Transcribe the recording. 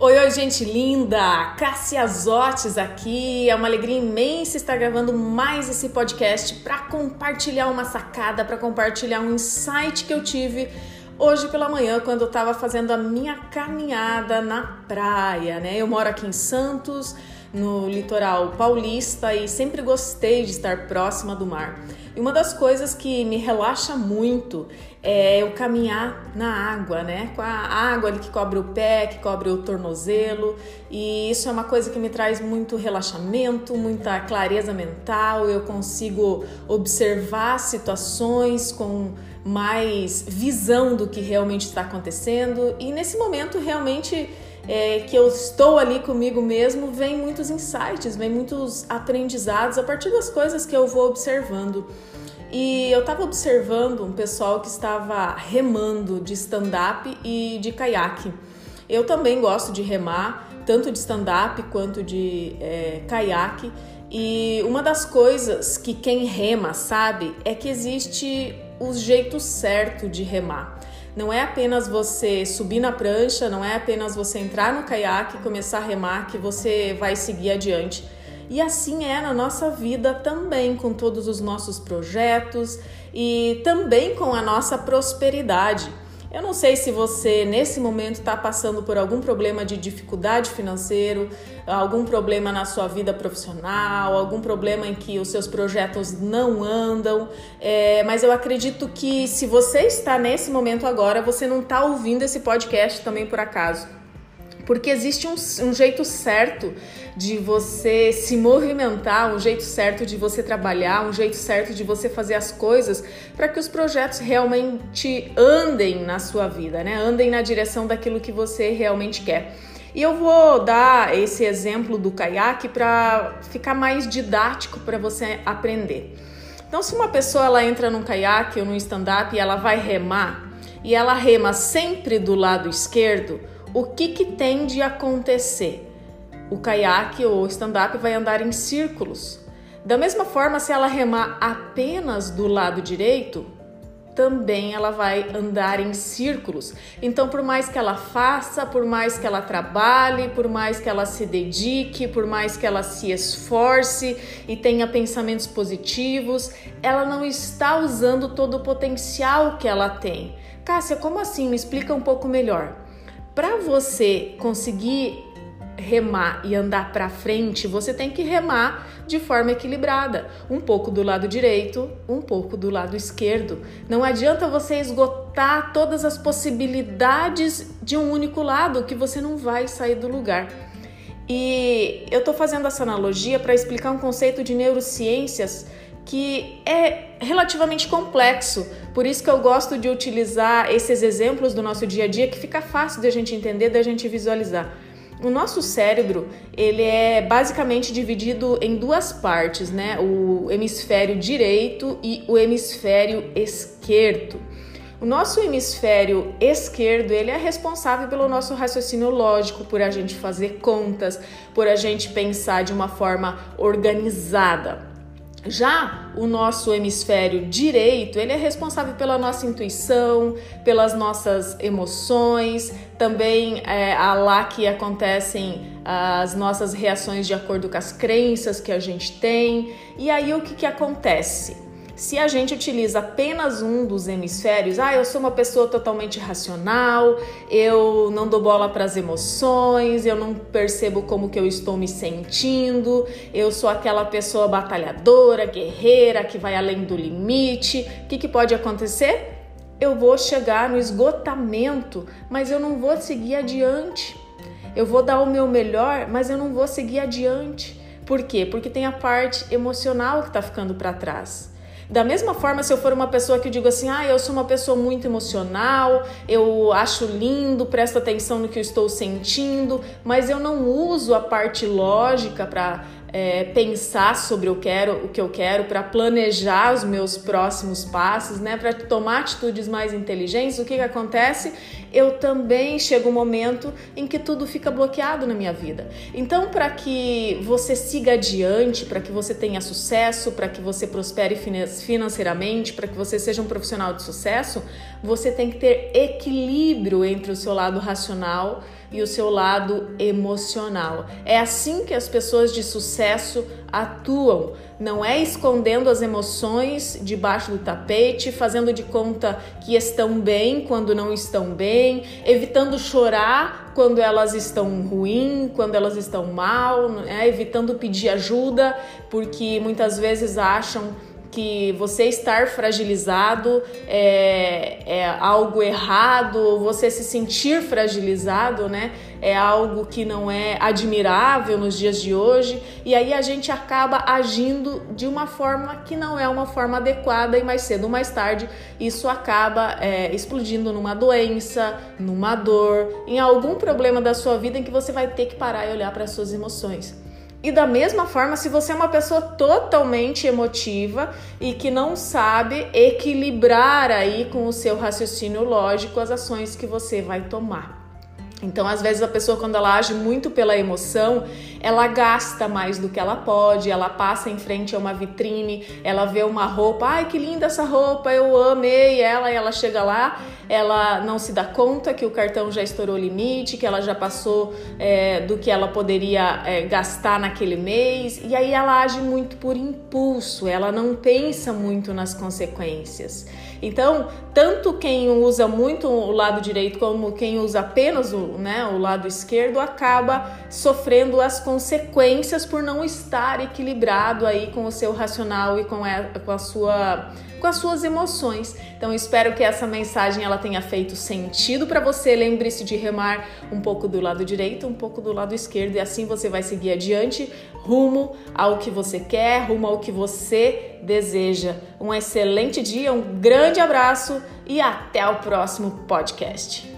Oi, oi, gente linda! Cássia Zotes aqui. É uma alegria imensa estar gravando mais esse podcast para compartilhar uma sacada, para compartilhar um insight que eu tive hoje pela manhã quando eu estava fazendo a minha caminhada na praia, né? Eu moro aqui em Santos, no litoral paulista e sempre gostei de estar próxima do mar. E uma das coisas que me relaxa muito é eu caminhar na água, né? Com a água ali que cobre o pé, que cobre o tornozelo. E isso é uma coisa que me traz muito relaxamento, muita clareza mental. Eu consigo observar situações com mais visão do que realmente está acontecendo. E nesse momento realmente é, que eu estou ali comigo mesmo, vem muitos insights, vem muitos aprendizados a partir das coisas que eu vou observando. E eu estava observando um pessoal que estava remando de stand-up e de caiaque. Eu também gosto de remar, tanto de stand-up quanto de é, caiaque. E uma das coisas que quem rema sabe é que existe o jeito certo de remar. Não é apenas você subir na prancha, não é apenas você entrar no caiaque e começar a remar que você vai seguir adiante e assim é na nossa vida também, com todos os nossos projetos e também com a nossa prosperidade. Eu não sei se você nesse momento está passando por algum problema de dificuldade financeiro, algum problema na sua vida profissional, algum problema em que os seus projetos não andam, é, mas eu acredito que se você está nesse momento agora, você não está ouvindo esse podcast também por acaso porque existe um, um, jeito certo de você se movimentar, um jeito certo de você trabalhar, um jeito certo de você fazer as coisas para que os projetos realmente andem na sua vida, né? Andem na direção daquilo que você realmente quer. E eu vou dar esse exemplo do caiaque para ficar mais didático para você aprender. Então, se uma pessoa ela entra num caiaque ou num stand-up e ela vai remar e ela rema sempre do lado esquerdo, o que, que tem de acontecer? O caiaque ou stand-up vai andar em círculos. Da mesma forma, se ela remar apenas do lado direito, também ela vai andar em círculos. Então, por mais que ela faça, por mais que ela trabalhe, por mais que ela se dedique, por mais que ela se esforce e tenha pensamentos positivos, ela não está usando todo o potencial que ela tem. Cássia, como assim? Me explica um pouco melhor. Para você conseguir remar e andar para frente, você tem que remar de forma equilibrada, um pouco do lado direito, um pouco do lado esquerdo. Não adianta você esgotar todas as possibilidades de um único lado que você não vai sair do lugar. E eu estou fazendo essa analogia para explicar um conceito de neurociências que é relativamente complexo. Por isso que eu gosto de utilizar esses exemplos do nosso dia a dia que fica fácil de a gente entender, da gente visualizar. O nosso cérebro, ele é basicamente dividido em duas partes, né? O hemisfério direito e o hemisfério esquerdo. O nosso hemisfério esquerdo, ele é responsável pelo nosso raciocínio lógico, por a gente fazer contas, por a gente pensar de uma forma organizada. Já o nosso hemisfério direito, ele é responsável pela nossa intuição, pelas nossas emoções, também é lá que acontecem as nossas reações de acordo com as crenças que a gente tem. E aí o que, que acontece? Se a gente utiliza apenas um dos hemisférios, ah, eu sou uma pessoa totalmente racional, eu não dou bola para as emoções, eu não percebo como que eu estou me sentindo, eu sou aquela pessoa batalhadora, guerreira, que vai além do limite. O que, que pode acontecer? Eu vou chegar no esgotamento, mas eu não vou seguir adiante. Eu vou dar o meu melhor, mas eu não vou seguir adiante. Por quê? Porque tem a parte emocional que está ficando para trás. Da mesma forma, se eu for uma pessoa que digo assim, ah, eu sou uma pessoa muito emocional, eu acho lindo, presto atenção no que eu estou sentindo, mas eu não uso a parte lógica para é, pensar sobre quero, o que eu quero, para planejar os meus próximos passos, né, para tomar atitudes mais inteligentes, o que, que acontece? Eu também chego um momento em que tudo fica bloqueado na minha vida. Então, para que você siga adiante, para que você tenha sucesso, para que você prospere financeiramente, para que você seja um profissional de sucesso, você tem que ter equilíbrio entre o seu lado racional e o seu lado emocional. É assim que as pessoas de sucesso atuam. Não é escondendo as emoções debaixo do tapete, fazendo de conta que estão bem quando não estão bem, evitando chorar quando elas estão ruins, quando elas estão mal, né? evitando pedir ajuda, porque muitas vezes acham que você estar fragilizado é, é algo errado, você se sentir fragilizado, né? É algo que não é admirável nos dias de hoje, e aí a gente acaba agindo de uma forma que não é uma forma adequada, e mais cedo ou mais tarde isso acaba é, explodindo numa doença, numa dor, em algum problema da sua vida em que você vai ter que parar e olhar para as suas emoções. E da mesma forma, se você é uma pessoa totalmente emotiva e que não sabe equilibrar aí com o seu raciocínio lógico as ações que você vai tomar. Então, às vezes a pessoa quando ela age muito pela emoção, ela gasta mais do que ela pode, ela passa em frente a uma vitrine, ela vê uma roupa, ai que linda essa roupa, eu amei ela, e ela chega lá, ela não se dá conta que o cartão já estourou o limite, que ela já passou é, do que ela poderia é, gastar naquele mês, e aí ela age muito por impulso, ela não pensa muito nas consequências. Então, tanto quem usa muito o lado direito como quem usa apenas o, né, o lado esquerdo acaba sofrendo as consequências por não estar equilibrado aí com o seu racional e com a, com a sua com as suas emoções. Então espero que essa mensagem tenha feito sentido para você. Lembre-se de remar um pouco do lado direito, um pouco do lado esquerdo e assim você vai seguir adiante rumo ao que você quer, rumo ao que você deseja. Um excelente dia, um grande abraço e até o próximo podcast.